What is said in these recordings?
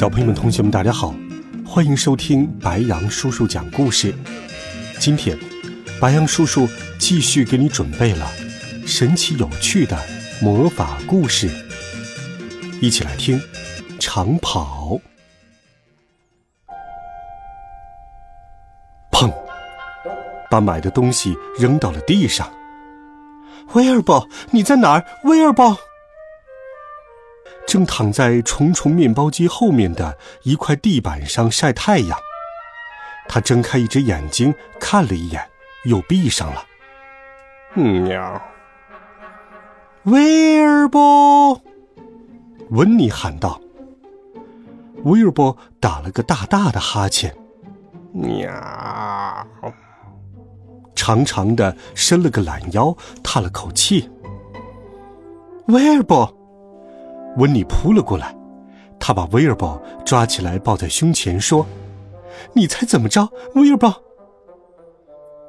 小朋友们、同学们，大家好，欢迎收听白羊叔叔讲故事。今天，白羊叔叔继续给你准备了神奇有趣的魔法故事，一起来听《长跑》。砰！把买的东西扔到了地上。威尔伯，你在哪儿？威尔伯。正躺在重重面包机后面的一块地板上晒太阳，他睁开一只眼睛看了一眼，又闭上了。喵！威尔伯，温妮喊道。威尔伯打了个大大的哈欠，喵！长长的伸了个懒腰，叹了口气。威尔伯。温妮扑了过来，他把威尔伯抓起来抱在胸前，说：“你猜怎么着，威尔伯？”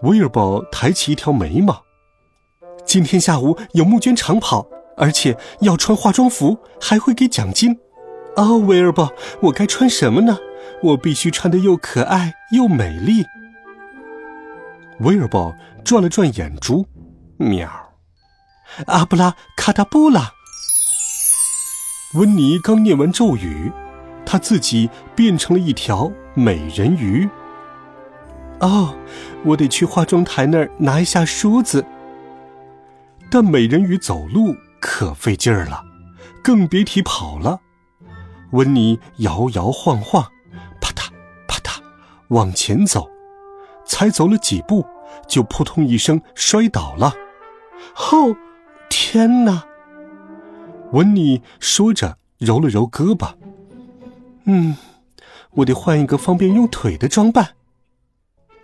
威尔伯抬起一条眉毛：“今天下午有募捐长跑，而且要穿化妆服，还会给奖金。哦，威尔伯，我该穿什么呢？我必须穿的又可爱又美丽。”威尔伯转了转眼珠，喵！阿布拉卡达布拉。温妮刚念完咒语，她自己变成了一条美人鱼。哦，我得去化妆台那儿拿一下梳子。但美人鱼走路可费劲儿了，更别提跑了。温妮摇摇晃晃，啪嗒啪嗒往前走，才走了几步，就扑通一声摔倒了。哦，天哪！温妮说着，揉了揉胳膊。“嗯，我得换一个方便用腿的装扮。”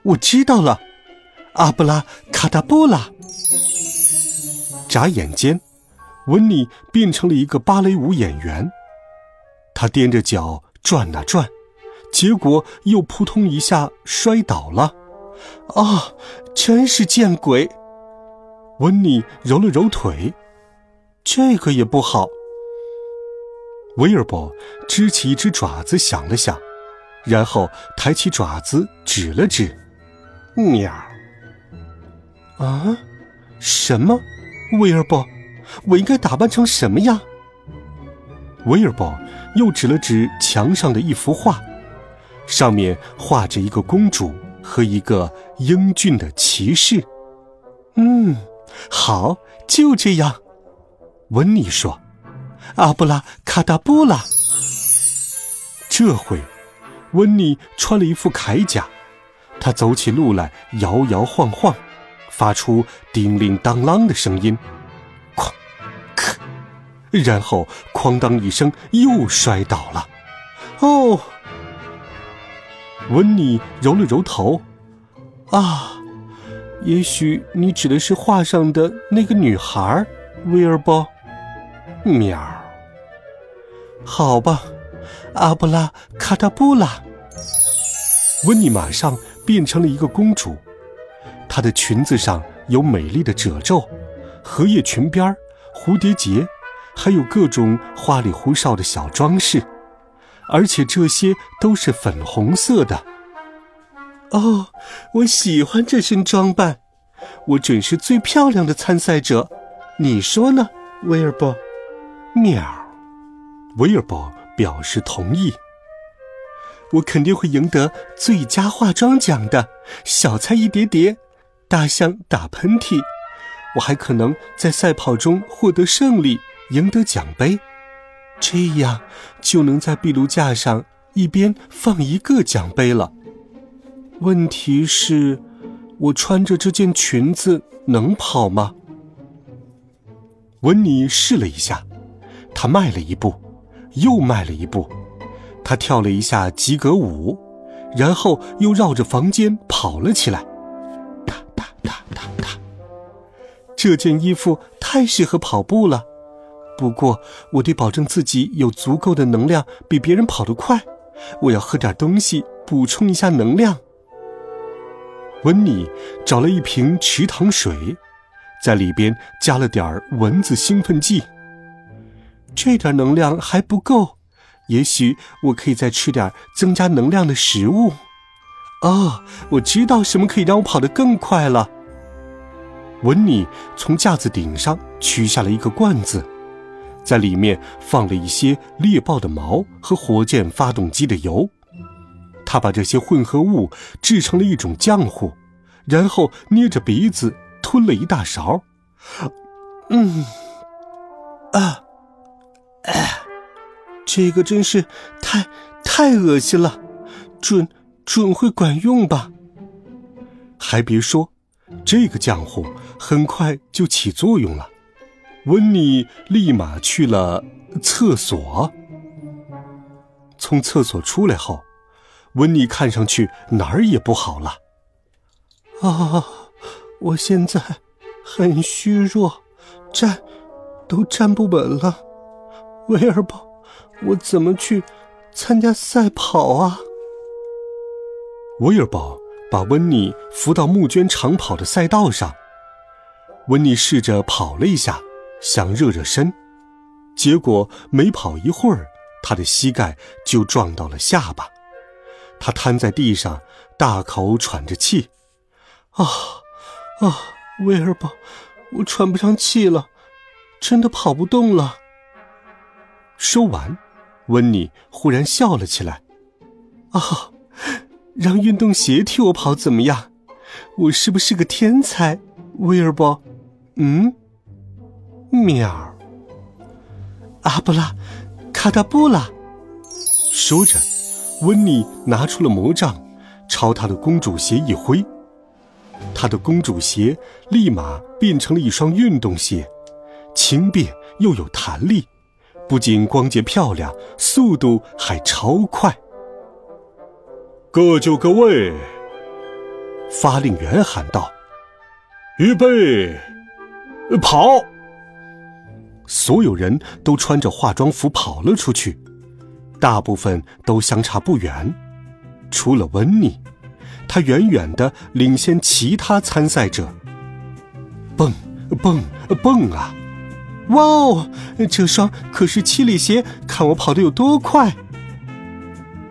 我知道了，阿布拉卡达布拉。眨眼间，温妮变成了一个芭蕾舞演员。他踮着脚转啊转，结果又扑通一下摔倒了。啊，真是见鬼！温妮揉了揉腿。这个也不好。威尔伯支起一只爪子想了想，然后抬起爪子指了指，喵。啊，什么？威尔伯，我应该打扮成什么样？威尔伯又指了指墙上的一幅画，上面画着一个公主和一个英俊的骑士。嗯，好，就这样。温妮说：“阿布拉卡达布拉。”这回，温妮穿了一副铠甲，她走起路来摇摇晃晃，发出叮铃当啷的声音，哐，咔，然后哐当一声又摔倒了。哦，温妮揉了揉头，啊，也许你指的是画上的那个女孩，威尔伯。喵，好吧，阿布拉卡达布拉。温妮马上变成了一个公主，她的裙子上有美丽的褶皱、荷叶裙边、蝴蝶结，还有各种花里胡哨的小装饰，而且这些都是粉红色的。哦，我喜欢这身装扮，我准是最漂亮的参赛者，你说呢，威尔伯？喵，威尔伯表示同意。我肯定会赢得最佳化妆奖的，小菜一碟碟，大象打喷嚏，我还可能在赛跑中获得胜利，赢得奖杯，这样就能在壁炉架上一边放一个奖杯了。问题是，我穿着这件裙子能跑吗？温妮试了一下。他迈了一步，又迈了一步，他跳了一下及格舞，然后又绕着房间跑了起来。哒哒哒哒哒。这件衣服太适合跑步了，不过我得保证自己有足够的能量，比别人跑得快。我要喝点东西补充一下能量。温妮找了一瓶池塘水，在里边加了点蚊子兴奋剂。这点能量还不够，也许我可以再吃点增加能量的食物。哦，我知道什么可以让我跑得更快了。温妮从架子顶上取下了一个罐子，在里面放了一些猎豹的毛和火箭发动机的油。他把这些混合物制成了一种浆糊，然后捏着鼻子吞了一大勺。嗯，啊，哎，这个真是太太恶心了，准准会管用吧？还别说，这个浆糊很快就起作用了。温妮立马去了厕所，从厕所出来后。温妮看上去哪儿也不好了。啊，我现在很虚弱，站都站不稳了。威尔伯，我怎么去参加赛跑啊？威尔伯把温妮扶到募捐长跑的赛道上。温妮试着跑了一下，想热热身，结果没跑一会儿，他的膝盖就撞到了下巴。他瘫在地上，大口喘着气。啊，啊，威尔伯，我喘不上气了，真的跑不动了。说完，温妮忽然笑了起来。啊，让运动鞋替我跑怎么样？我是不是个天才，威尔伯？嗯，喵。阿布拉，卡达布拉。说着。温妮拿出了魔杖，朝她的公主鞋一挥，她的公主鞋立马变成了一双运动鞋，轻便又有弹力，不仅光洁漂亮，速度还超快。各就各位，发令员喊道：“预备，跑！”所有人都穿着化妆服跑了出去。大部分都相差不远，除了温妮，他远远的领先其他参赛者。蹦蹦蹦啊！哇哦，这双可是七里鞋，看我跑得有多快！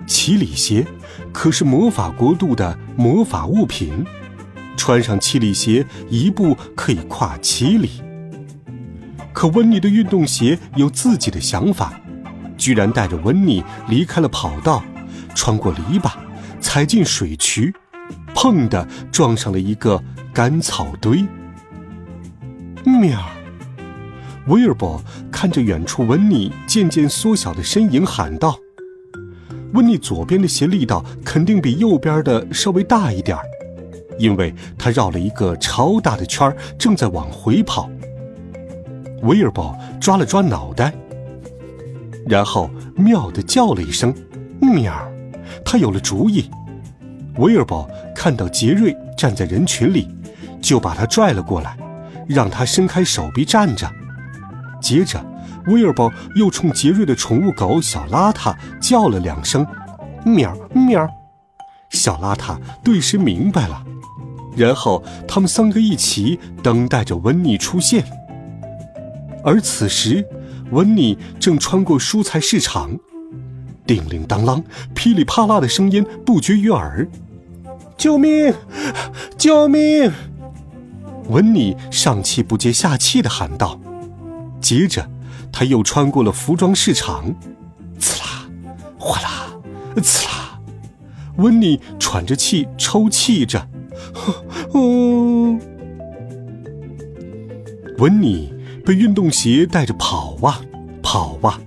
七里鞋可是魔法国度的魔法物品，穿上七里鞋，一步可以跨七里。可温妮的运动鞋有自己的想法。居然带着温妮离开了跑道，穿过篱笆，踩进水渠，砰的撞上了一个干草堆。喵！威尔伯看着远处温妮渐渐缩小的身影，喊道：“温妮左边的鞋力道肯定比右边的稍微大一点儿因为他绕了一个超大的圈正在往回跑。”威尔伯抓了抓脑袋。然后妙的叫了一声“喵”，他有了主意。威尔伯看到杰瑞站在人群里，就把他拽了过来，让他伸开手臂站着。接着，威尔伯又冲杰瑞的宠物狗小邋遢叫了两声“喵喵”，小邋遢顿时明白了。然后他们三个一起等待着温妮出现。而此时。温妮正穿过蔬菜市场，叮铃当啷、噼里啪啦的声音不绝于耳。救命！救命！温妮上气不接下气的喊道。接着，他又穿过了服装市场，呲啦，哗啦，呲啦。温妮喘着气，抽泣着。哦，温妮。被运动鞋带着跑啊跑啊，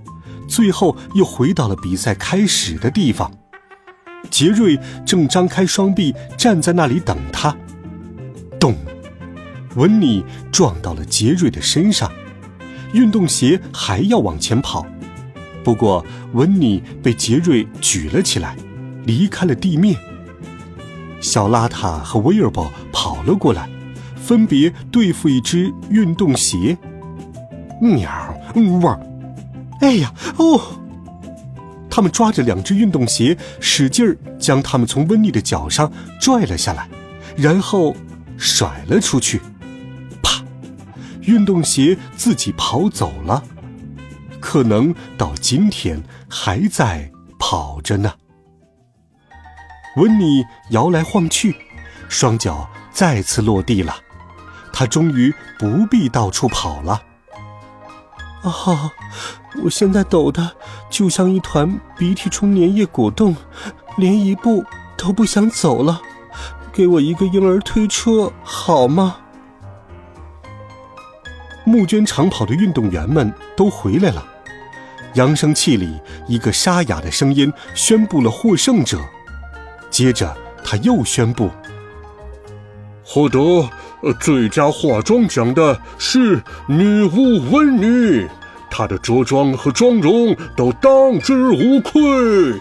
最后又回到了比赛开始的地方。杰瑞正张开双臂站在那里等他。咚！温妮撞到了杰瑞的身上。运动鞋还要往前跑，不过温妮被杰瑞举了起来，离开了地面。小邋遢和威尔伯跑了过来，分别对付一只运动鞋。喵，汪！哎呀，哦！他们抓着两只运动鞋，使劲儿将它们从温妮的脚上拽了下来，然后甩了出去。运动鞋自己跑走了，可能到今天还在跑着呢。温妮摇来晃去，双脚再次落地了。他终于不必到处跑了。啊哈，我现在抖的就像一团鼻涕冲粘液果冻，连一步都不想走了。给我一个婴儿推车好吗？募捐长跑的运动员们都回来了。扬声器里，一个沙哑的声音宣布了获胜者。接着，他又宣布：获得最佳化妆奖的是女巫温妮，她的着装和妆容都当之无愧。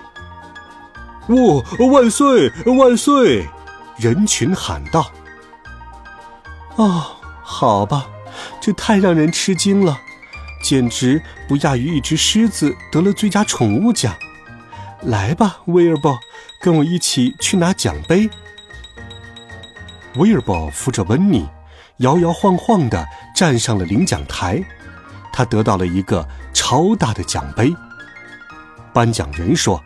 哇！万岁！万岁！人群喊道。哦，好吧，这太让人吃惊了，简直不亚于一只狮子得了最佳宠物奖。来吧，威尔伯。跟我一起去拿奖杯。威尔伯扶着温妮，摇摇晃晃地站上了领奖台。他得到了一个超大的奖杯。颁奖人说：“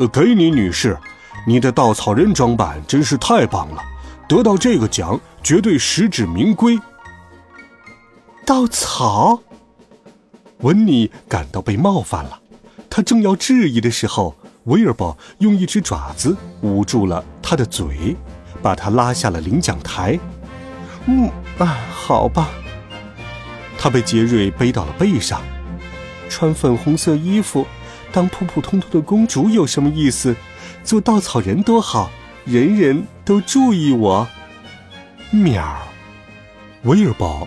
呃，给你，女士，你的稻草人装扮真是太棒了，得到这个奖绝对实至名归。”稻草，温妮感到被冒犯了。他正要质疑的时候。威尔伯用一只爪子捂住了他的嘴，把他拉下了领奖台。嗯啊，好吧。他被杰瑞背到了背上。穿粉红色衣服，当普普通通的公主有什么意思？做稻草人多好，人人都注意我。喵。威尔伯